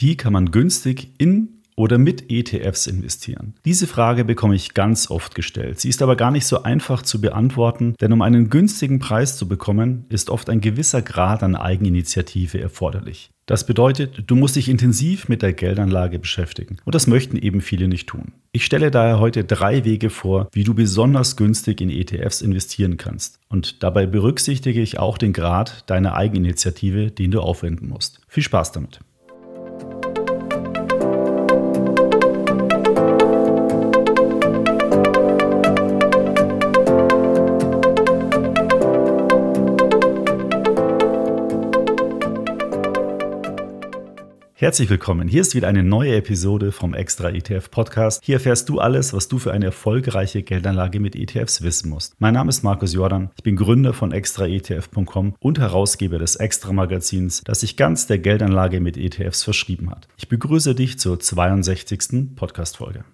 Wie kann man günstig in oder mit ETFs investieren? Diese Frage bekomme ich ganz oft gestellt. Sie ist aber gar nicht so einfach zu beantworten, denn um einen günstigen Preis zu bekommen, ist oft ein gewisser Grad an Eigeninitiative erforderlich. Das bedeutet, du musst dich intensiv mit der Geldanlage beschäftigen. Und das möchten eben viele nicht tun. Ich stelle daher heute drei Wege vor, wie du besonders günstig in ETFs investieren kannst. Und dabei berücksichtige ich auch den Grad deiner Eigeninitiative, den du aufwenden musst. Viel Spaß damit. Herzlich willkommen. Hier ist wieder eine neue Episode vom Extra ETF Podcast. Hier erfährst du alles, was du für eine erfolgreiche Geldanlage mit ETFs wissen musst. Mein Name ist Markus Jordan. Ich bin Gründer von extraetf.com und Herausgeber des Extra Magazins, das sich ganz der Geldanlage mit ETFs verschrieben hat. Ich begrüße dich zur 62. Podcast Folge.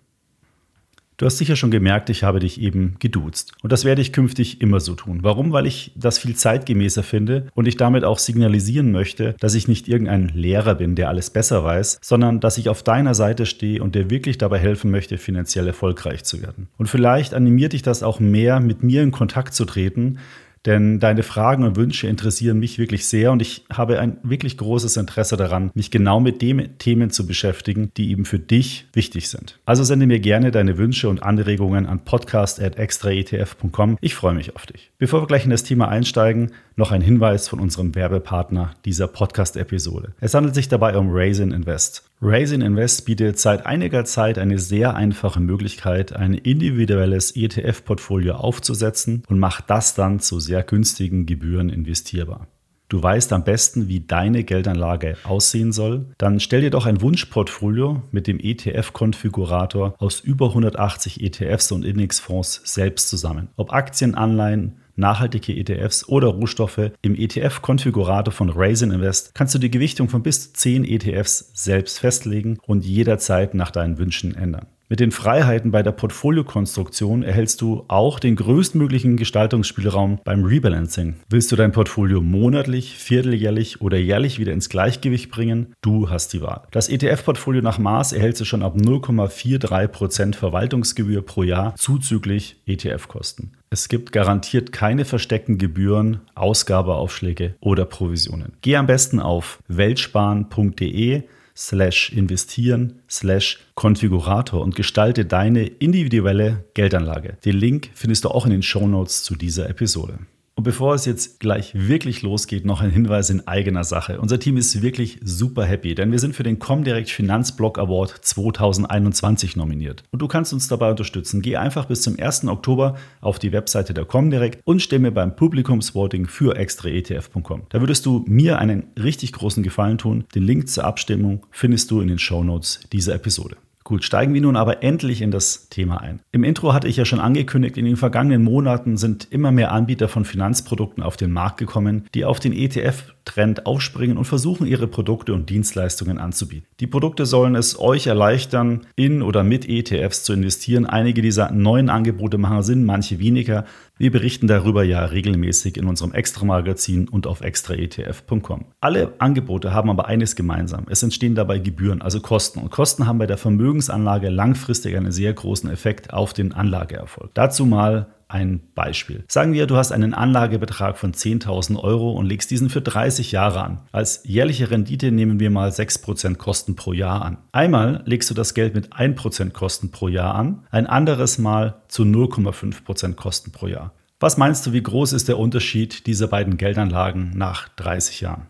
Du hast sicher schon gemerkt, ich habe dich eben geduzt. Und das werde ich künftig immer so tun. Warum? Weil ich das viel zeitgemäßer finde und ich damit auch signalisieren möchte, dass ich nicht irgendein Lehrer bin, der alles besser weiß, sondern dass ich auf deiner Seite stehe und dir wirklich dabei helfen möchte, finanziell erfolgreich zu werden. Und vielleicht animiert dich das auch mehr, mit mir in Kontakt zu treten, denn deine Fragen und Wünsche interessieren mich wirklich sehr und ich habe ein wirklich großes Interesse daran, mich genau mit den Themen zu beschäftigen, die eben für dich wichtig sind. Also sende mir gerne deine Wünsche und Anregungen an podcast.extraetf.com. Ich freue mich auf dich. Bevor wir gleich in das Thema einsteigen, noch ein Hinweis von unserem Werbepartner dieser Podcast-Episode. Es handelt sich dabei um Raisin Invest. Raisin Invest bietet seit einiger Zeit eine sehr einfache Möglichkeit, ein individuelles ETF-Portfolio aufzusetzen und macht das dann zu sehr günstigen Gebühren investierbar. Du weißt am besten, wie deine Geldanlage aussehen soll? Dann stell dir doch ein Wunschportfolio mit dem ETF-Konfigurator aus über 180 ETFs und Indexfonds selbst zusammen. Ob Aktien, Anleihen, nachhaltige ETFs oder Rohstoffe. Im ETF-Konfigurator von Raisin Invest kannst du die Gewichtung von bis zu 10 ETFs selbst festlegen und jederzeit nach deinen Wünschen ändern. Mit den Freiheiten bei der Portfoliokonstruktion erhältst du auch den größtmöglichen Gestaltungsspielraum beim Rebalancing. Willst du dein Portfolio monatlich, vierteljährlich oder jährlich wieder ins Gleichgewicht bringen? Du hast die Wahl. Das ETF-Portfolio nach Maß erhältst du schon ab 0,43% Verwaltungsgebühr pro Jahr zuzüglich ETF-Kosten. Es gibt garantiert keine versteckten Gebühren, Ausgabeaufschläge oder Provisionen. Geh am besten auf weltsparen.de slash investieren slash Konfigurator und gestalte deine individuelle Geldanlage. Den Link findest du auch in den Show Notes zu dieser Episode. Und bevor es jetzt gleich wirklich losgeht, noch ein Hinweis in eigener Sache. Unser Team ist wirklich super happy, denn wir sind für den Comdirect Finanzblock Award 2021 nominiert. Und du kannst uns dabei unterstützen. Geh einfach bis zum 1. Oktober auf die Webseite der Comdirect und stimme beim Publikumsvoting für extraetf.com. Da würdest du mir einen richtig großen Gefallen tun. Den Link zur Abstimmung findest du in den Show Notes dieser Episode. Gut, steigen wir nun aber endlich in das Thema ein. Im Intro hatte ich ja schon angekündigt, in den vergangenen Monaten sind immer mehr Anbieter von Finanzprodukten auf den Markt gekommen, die auf den ETF-Trend aufspringen und versuchen, ihre Produkte und Dienstleistungen anzubieten. Die Produkte sollen es euch erleichtern, in oder mit ETFs zu investieren. Einige dieser neuen Angebote machen Sinn, manche weniger. Wir berichten darüber ja regelmäßig in unserem Extra-Magazin und auf extraetf.com. Alle Angebote haben aber eines gemeinsam. Es entstehen dabei Gebühren, also Kosten. Und Kosten haben bei der Vermögensanlage langfristig einen sehr großen Effekt auf den Anlageerfolg. Dazu mal ein Beispiel. Sagen wir, du hast einen Anlagebetrag von 10.000 Euro und legst diesen für 30 Jahre an. Als jährliche Rendite nehmen wir mal 6% Kosten pro Jahr an. Einmal legst du das Geld mit 1% Kosten pro Jahr an, ein anderes Mal zu 0,5% Kosten pro Jahr. Was meinst du, wie groß ist der Unterschied dieser beiden Geldanlagen nach 30 Jahren?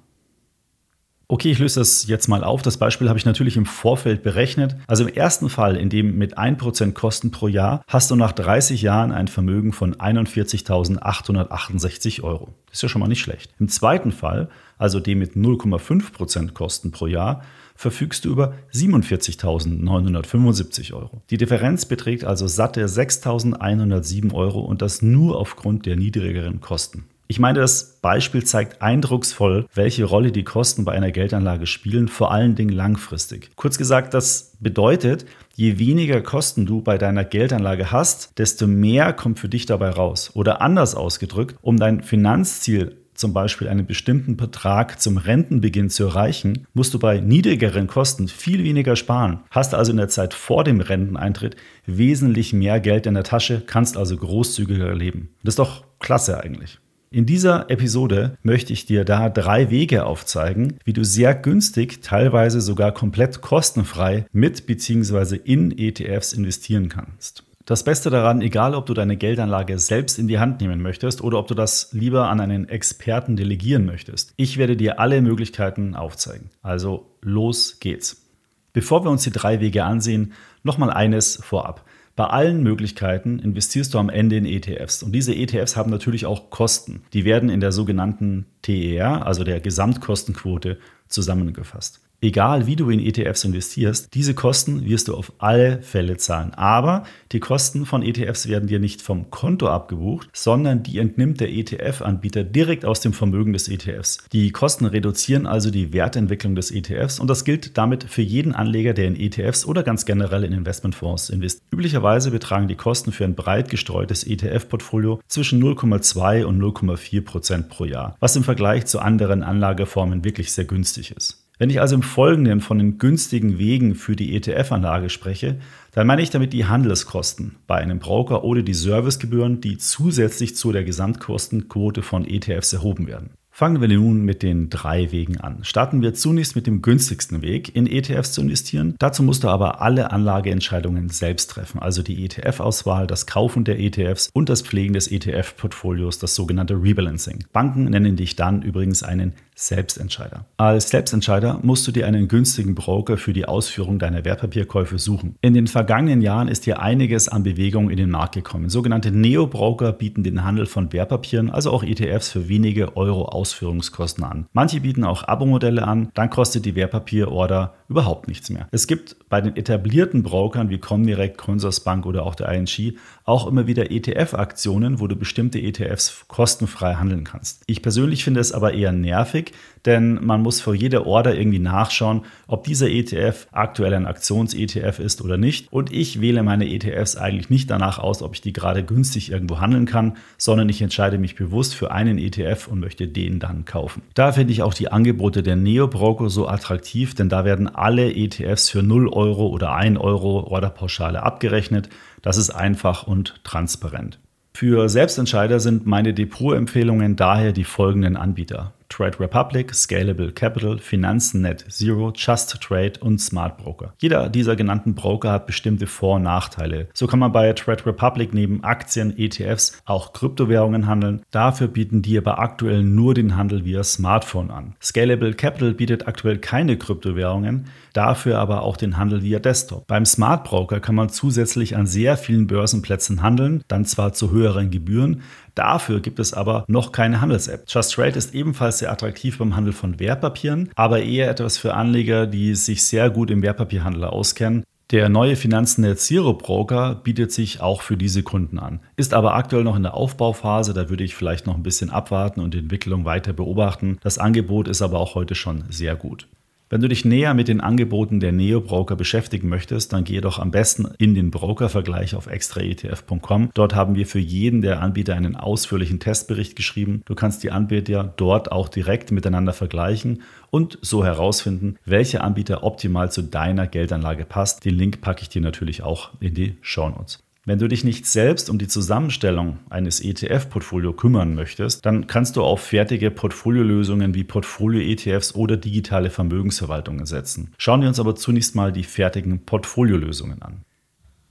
Okay, ich löse das jetzt mal auf. Das Beispiel habe ich natürlich im Vorfeld berechnet. Also im ersten Fall, in dem mit 1% Kosten pro Jahr, hast du nach 30 Jahren ein Vermögen von 41.868 Euro. Ist ja schon mal nicht schlecht. Im zweiten Fall, also dem mit 0,5% Kosten pro Jahr, verfügst du über 47.975 Euro. Die Differenz beträgt also satte 6.107 Euro und das nur aufgrund der niedrigeren Kosten. Ich meine, das Beispiel zeigt eindrucksvoll, welche Rolle die Kosten bei einer Geldanlage spielen, vor allen Dingen langfristig. Kurz gesagt, das bedeutet, je weniger Kosten du bei deiner Geldanlage hast, desto mehr kommt für dich dabei raus. Oder anders ausgedrückt, um dein Finanzziel zum Beispiel einen bestimmten Betrag zum Rentenbeginn zu erreichen, musst du bei niedrigeren Kosten viel weniger sparen. Hast also in der Zeit vor dem Renteneintritt wesentlich mehr Geld in der Tasche, kannst also großzügiger leben. Das ist doch klasse eigentlich. In dieser Episode möchte ich dir da drei Wege aufzeigen, wie du sehr günstig, teilweise sogar komplett kostenfrei mit bzw. in ETFs investieren kannst. Das Beste daran, egal ob du deine Geldanlage selbst in die Hand nehmen möchtest oder ob du das lieber an einen Experten delegieren möchtest, ich werde dir alle Möglichkeiten aufzeigen. Also los geht's. Bevor wir uns die drei Wege ansehen, nochmal eines vorab. Bei allen Möglichkeiten investierst du am Ende in ETFs. Und diese ETFs haben natürlich auch Kosten. Die werden in der sogenannten TER, also der Gesamtkostenquote, zusammengefasst egal wie du in ETFs investierst, diese Kosten wirst du auf alle Fälle zahlen. Aber die Kosten von ETFs werden dir nicht vom Konto abgebucht, sondern die entnimmt der ETF-Anbieter direkt aus dem Vermögen des ETFs. Die Kosten reduzieren also die Wertentwicklung des ETFs und das gilt damit für jeden Anleger, der in ETFs oder ganz generell in Investmentfonds investiert. Üblicherweise betragen die Kosten für ein breit gestreutes ETF-Portfolio zwischen 0,2 und 0,4 Prozent pro Jahr, was im Vergleich zu anderen Anlageformen wirklich sehr günstig ist. Wenn ich also im Folgenden von den günstigen Wegen für die ETF-Anlage spreche, dann meine ich damit die Handelskosten bei einem Broker oder die Servicegebühren, die zusätzlich zu der Gesamtkostenquote von ETFs erhoben werden. Fangen wir nun mit den drei Wegen an. Starten wir zunächst mit dem günstigsten Weg, in ETFs zu investieren. Dazu musst du aber alle Anlageentscheidungen selbst treffen, also die ETF-Auswahl, das Kaufen der ETFs und das Pflegen des ETF-Portfolios, das sogenannte Rebalancing. Banken nennen dich dann übrigens einen Selbstentscheider. Als Selbstentscheider musst du dir einen günstigen Broker für die Ausführung deiner Wertpapierkäufe suchen. In den vergangenen Jahren ist hier einiges an Bewegung in den Markt gekommen. Sogenannte Neo-Broker bieten den Handel von Wertpapieren, also auch ETFs, für wenige Euro Ausführungskosten an. Manche bieten auch Abo-Modelle an, dann kostet die Wertpapierorder überhaupt nichts mehr. Es gibt bei den etablierten Brokern wie Comdirect, Consorsbank oder auch der ING auch immer wieder ETF-Aktionen, wo du bestimmte ETFs kostenfrei handeln kannst. Ich persönlich finde es aber eher nervig, denn man muss vor jeder Order irgendwie nachschauen, ob dieser ETF aktuell ein Aktions-ETF ist oder nicht. Und ich wähle meine ETFs eigentlich nicht danach aus, ob ich die gerade günstig irgendwo handeln kann, sondern ich entscheide mich bewusst für einen ETF und möchte den dann kaufen. Da finde ich auch die Angebote der Neo-Broker so attraktiv, denn da werden alle ETFs für 0 Euro oder 1 Euro Orderpauschale abgerechnet. Das ist einfach und transparent. Für Selbstentscheider sind meine Depot-Empfehlungen daher die folgenden Anbieter. Trade Republic, Scalable Capital, Finanzen.net Zero, Just Trade und Smart Broker. Jeder dieser genannten Broker hat bestimmte Vor- und Nachteile. So kann man bei Trade Republic neben Aktien, ETFs auch Kryptowährungen handeln. Dafür bieten die aber aktuell nur den Handel via Smartphone an. Scalable Capital bietet aktuell keine Kryptowährungen, dafür aber auch den Handel via Desktop. Beim Smart Broker kann man zusätzlich an sehr vielen Börsenplätzen handeln, dann zwar zu höheren Gebühren, Dafür gibt es aber noch keine Handels-App. Just Trade ist ebenfalls sehr attraktiv beim Handel von Wertpapieren, aber eher etwas für Anleger, die sich sehr gut im Wertpapierhandel auskennen. Der neue Finanznet Zero Broker bietet sich auch für diese Kunden an, ist aber aktuell noch in der Aufbauphase, da würde ich vielleicht noch ein bisschen abwarten und die Entwicklung weiter beobachten. Das Angebot ist aber auch heute schon sehr gut. Wenn du dich näher mit den Angeboten der Neo-Broker beschäftigen möchtest, dann gehe doch am besten in den Broker-Vergleich auf extraetf.com. Dort haben wir für jeden der Anbieter einen ausführlichen Testbericht geschrieben. Du kannst die Anbieter dort auch direkt miteinander vergleichen und so herausfinden, welcher Anbieter optimal zu deiner Geldanlage passt. Den Link packe ich dir natürlich auch in die Show Notes. Wenn du dich nicht selbst um die Zusammenstellung eines ETF-Portfolio kümmern möchtest, dann kannst du auf fertige Portfoliolösungen wie Portfolio-ETFs oder digitale Vermögensverwaltungen setzen. Schauen wir uns aber zunächst mal die fertigen Portfoliolösungen an.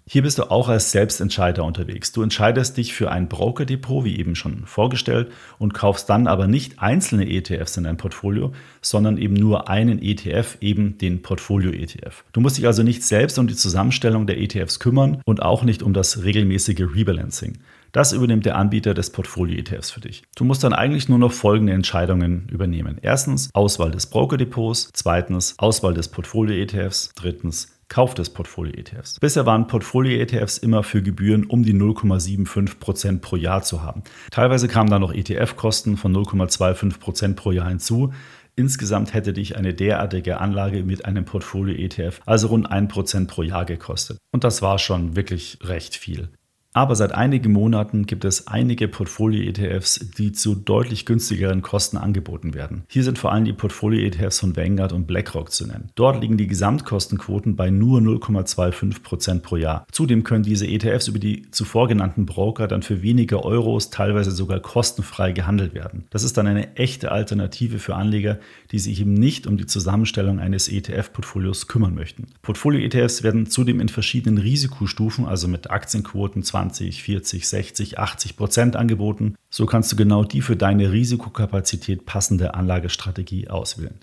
Hier bist du auch als Selbstentscheider unterwegs. Du entscheidest dich für ein Brokerdepot, wie eben schon vorgestellt, und kaufst dann aber nicht einzelne ETFs in dein Portfolio, sondern eben nur einen ETF, eben den Portfolio-ETF. Du musst dich also nicht selbst um die Zusammenstellung der ETFs kümmern und auch nicht um das regelmäßige Rebalancing. Das übernimmt der Anbieter des Portfolio-ETFs für dich. Du musst dann eigentlich nur noch folgende Entscheidungen übernehmen. Erstens Auswahl des Brokerdepots, zweitens Auswahl des Portfolio-ETFs, drittens Kauf des Portfolio-ETFs. Bisher waren Portfolio-ETFs immer für Gebühren um die 0,75% pro Jahr zu haben. Teilweise kamen da noch ETF-Kosten von 0,25% pro Jahr hinzu. Insgesamt hätte dich eine derartige Anlage mit einem Portfolio-ETF also rund 1% pro Jahr gekostet. Und das war schon wirklich recht viel. Aber seit einigen Monaten gibt es einige Portfolio-ETFs, die zu deutlich günstigeren Kosten angeboten werden. Hier sind vor allem die Portfolio-ETFs von Vanguard und BlackRock zu nennen. Dort liegen die Gesamtkostenquoten bei nur 0,25% pro Jahr. Zudem können diese ETFs über die zuvor genannten Broker dann für weniger Euros teilweise sogar kostenfrei gehandelt werden. Das ist dann eine echte Alternative für Anleger, die sich eben nicht um die Zusammenstellung eines ETF-Portfolios kümmern möchten. Portfolio-ETFs werden zudem in verschiedenen Risikostufen, also mit Aktienquoten 20 20, 40, 60, 80 Prozent angeboten. So kannst du genau die für deine Risikokapazität passende Anlagestrategie auswählen.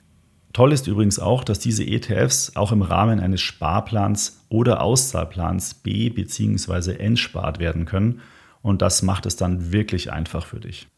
Toll ist übrigens auch, dass diese ETFs auch im Rahmen eines Sparplans oder Auszahlplans B bzw. entspart werden können und das macht es dann wirklich einfach für dich.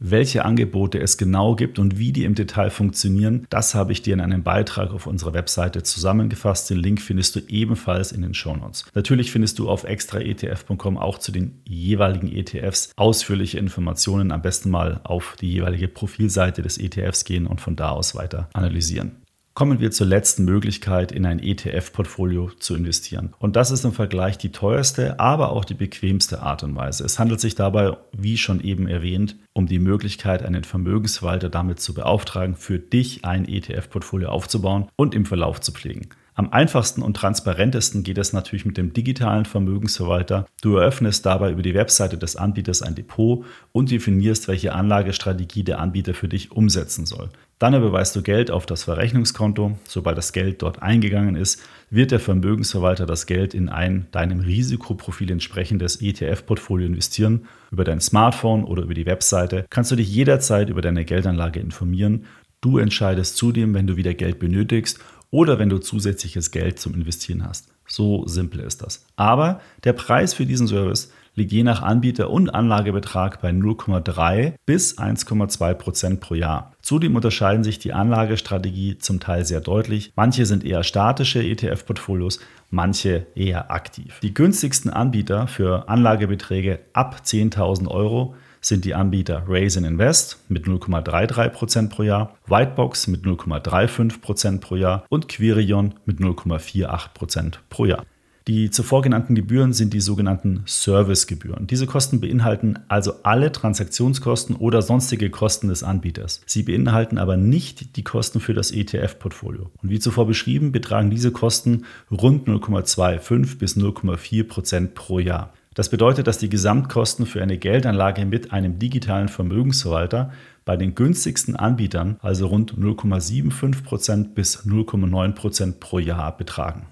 Welche Angebote es genau gibt und wie die im Detail funktionieren, das habe ich dir in einem Beitrag auf unserer Webseite zusammengefasst. Den Link findest du ebenfalls in den Shownotes. Natürlich findest du auf extraetf.com auch zu den jeweiligen ETFs ausführliche Informationen. Am besten mal auf die jeweilige Profilseite des ETFs gehen und von da aus weiter analysieren kommen wir zur letzten Möglichkeit, in ein ETF-Portfolio zu investieren. Und das ist im Vergleich die teuerste, aber auch die bequemste Art und Weise. Es handelt sich dabei, wie schon eben erwähnt, um die Möglichkeit, einen Vermögensverwalter damit zu beauftragen, für dich ein ETF-Portfolio aufzubauen und im Verlauf zu pflegen. Am einfachsten und transparentesten geht es natürlich mit dem digitalen Vermögensverwalter. Du eröffnest dabei über die Webseite des Anbieters ein Depot und definierst, welche Anlagestrategie der Anbieter für dich umsetzen soll. Dann überweist du Geld auf das Verrechnungskonto. Sobald das Geld dort eingegangen ist, wird der Vermögensverwalter das Geld in ein deinem Risikoprofil entsprechendes ETF-Portfolio investieren. Über dein Smartphone oder über die Webseite kannst du dich jederzeit über deine Geldanlage informieren. Du entscheidest zudem, wenn du wieder Geld benötigst oder wenn du zusätzliches Geld zum Investieren hast. So simpel ist das. Aber der Preis für diesen Service liegt je nach Anbieter und Anlagebetrag bei 0,3 bis 1,2 Prozent pro Jahr. Zudem unterscheiden sich die Anlagestrategie zum Teil sehr deutlich. Manche sind eher statische ETF-Portfolios, manche eher aktiv. Die günstigsten Anbieter für Anlagebeträge ab 10.000 Euro sind die Anbieter Raisin Invest mit 0,33% pro Jahr, Whitebox mit 0,35% pro Jahr und Quirion mit 0,48% pro Jahr. Die zuvor genannten Gebühren sind die sogenannten Servicegebühren. Diese Kosten beinhalten also alle Transaktionskosten oder sonstige Kosten des Anbieters. Sie beinhalten aber nicht die Kosten für das ETF-Portfolio. Und wie zuvor beschrieben, betragen diese Kosten rund 0,25 bis 0,4 Prozent pro Jahr. Das bedeutet, dass die Gesamtkosten für eine Geldanlage mit einem digitalen Vermögensverwalter bei den günstigsten Anbietern also rund 0,75% bis 0,9% pro Jahr betragen.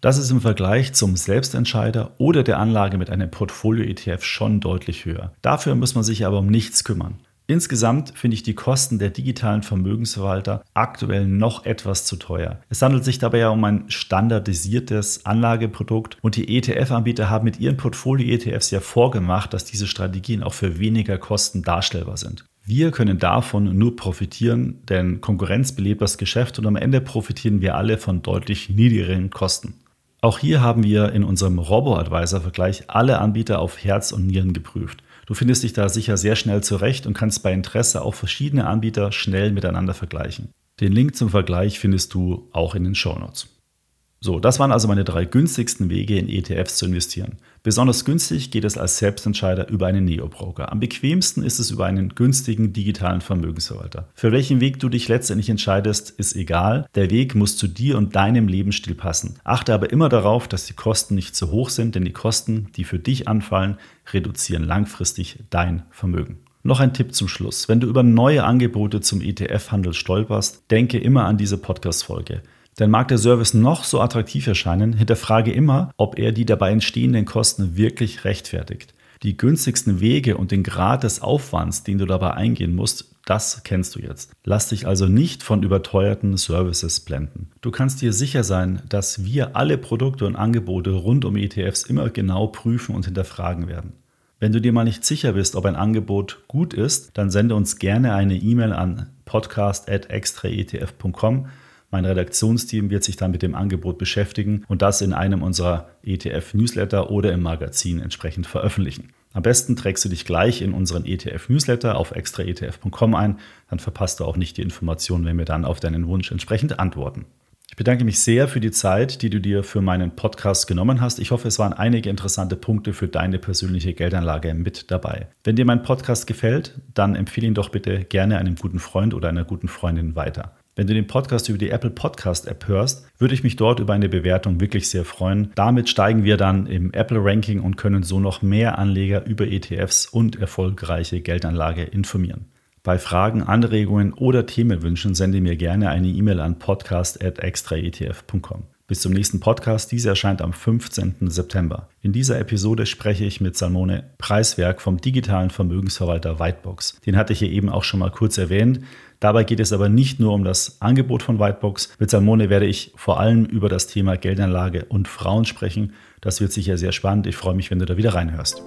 Das ist im Vergleich zum Selbstentscheider oder der Anlage mit einem Portfolio-ETF schon deutlich höher. Dafür muss man sich aber um nichts kümmern. Insgesamt finde ich die Kosten der digitalen Vermögensverwalter aktuell noch etwas zu teuer. Es handelt sich dabei ja um ein standardisiertes Anlageprodukt und die ETF-Anbieter haben mit ihren Portfolio-ETFs ja vorgemacht, dass diese Strategien auch für weniger Kosten darstellbar sind. Wir können davon nur profitieren, denn Konkurrenz belebt das Geschäft und am Ende profitieren wir alle von deutlich niedrigeren Kosten. Auch hier haben wir in unserem Robo-Advisor-Vergleich alle Anbieter auf Herz und Nieren geprüft. Du findest dich da sicher sehr schnell zurecht und kannst bei Interesse auch verschiedene Anbieter schnell miteinander vergleichen. Den Link zum Vergleich findest du auch in den Show Notes. So, das waren also meine drei günstigsten Wege in ETFs zu investieren. Besonders günstig geht es als Selbstentscheider über einen Neo-Broker. Am bequemsten ist es über einen günstigen digitalen Vermögensverwalter. Für welchen Weg du dich letztendlich entscheidest, ist egal. Der Weg muss zu dir und deinem Lebensstil passen. Achte aber immer darauf, dass die Kosten nicht zu hoch sind, denn die Kosten, die für dich anfallen, reduzieren langfristig dein Vermögen. Noch ein Tipp zum Schluss. Wenn du über neue Angebote zum ETF-Handel stolperst, denke immer an diese Podcast-Folge. Denn mag der Service noch so attraktiv erscheinen, hinterfrage immer, ob er die dabei entstehenden Kosten wirklich rechtfertigt. Die günstigsten Wege und den Grad des Aufwands, den du dabei eingehen musst, das kennst du jetzt. Lass dich also nicht von überteuerten Services blenden. Du kannst dir sicher sein, dass wir alle Produkte und Angebote rund um ETFs immer genau prüfen und hinterfragen werden. Wenn du dir mal nicht sicher bist, ob ein Angebot gut ist, dann sende uns gerne eine E-Mail an podcast.extraetf.com mein Redaktionsteam wird sich dann mit dem Angebot beschäftigen und das in einem unserer ETF-Newsletter oder im Magazin entsprechend veröffentlichen. Am besten trägst du dich gleich in unseren ETF-Newsletter auf extraetf.com ein, dann verpasst du auch nicht die Informationen, wenn wir dann auf deinen Wunsch entsprechend antworten. Ich bedanke mich sehr für die Zeit, die du dir für meinen Podcast genommen hast. Ich hoffe, es waren einige interessante Punkte für deine persönliche Geldanlage mit dabei. Wenn dir mein Podcast gefällt, dann empfehle ihn doch bitte gerne einem guten Freund oder einer guten Freundin weiter. Wenn du den Podcast über die Apple Podcast App hörst, würde ich mich dort über eine Bewertung wirklich sehr freuen. Damit steigen wir dann im Apple Ranking und können so noch mehr Anleger über ETFs und erfolgreiche Geldanlage informieren. Bei Fragen, Anregungen oder Themenwünschen sende mir gerne eine E-Mail an podcast.extraetf.com. Bis zum nächsten Podcast. Dieser erscheint am 15. September. In dieser Episode spreche ich mit Salmone Preiswerk vom digitalen Vermögensverwalter Whitebox. Den hatte ich hier eben auch schon mal kurz erwähnt. Dabei geht es aber nicht nur um das Angebot von Whitebox. Mit Salmone werde ich vor allem über das Thema Geldanlage und Frauen sprechen. Das wird sicher sehr spannend. Ich freue mich, wenn du da wieder reinhörst.